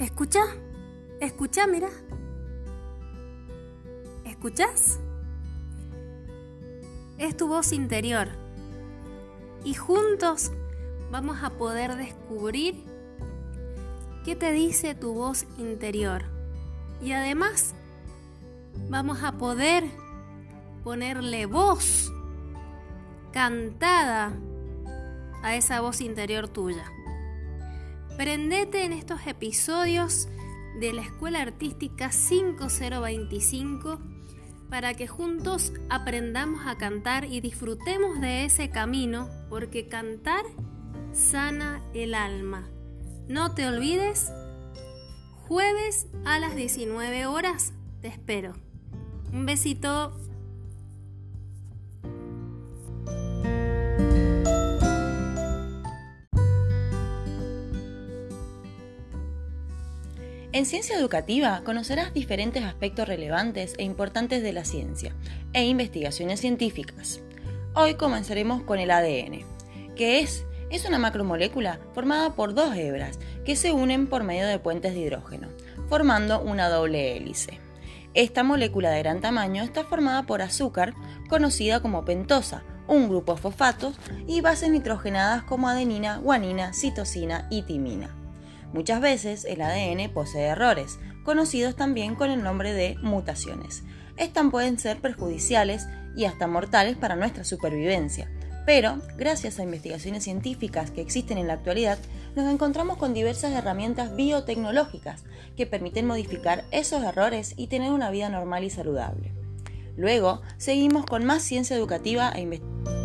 Escucha, escucha, mira. ¿Escuchas? Es tu voz interior. Y juntos vamos a poder descubrir qué te dice tu voz interior. Y además vamos a poder ponerle voz cantada a esa voz interior tuya. Prendete en estos episodios de la Escuela Artística 5025 para que juntos aprendamos a cantar y disfrutemos de ese camino, porque cantar sana el alma. No te olvides, jueves a las 19 horas te espero. Un besito. En Ciencia Educativa conocerás diferentes aspectos relevantes e importantes de la ciencia e investigaciones científicas. Hoy comenzaremos con el ADN, que es, es una macromolécula formada por dos hebras que se unen por medio de puentes de hidrógeno, formando una doble hélice. Esta molécula de gran tamaño está formada por azúcar, conocida como pentosa, un grupo de fosfatos y bases nitrogenadas como adenina, guanina, citosina y timina. Muchas veces el ADN posee errores, conocidos también con el nombre de mutaciones. Estas pueden ser perjudiciales y hasta mortales para nuestra supervivencia, pero gracias a investigaciones científicas que existen en la actualidad, nos encontramos con diversas herramientas biotecnológicas que permiten modificar esos errores y tener una vida normal y saludable. Luego, seguimos con más ciencia educativa e investigación.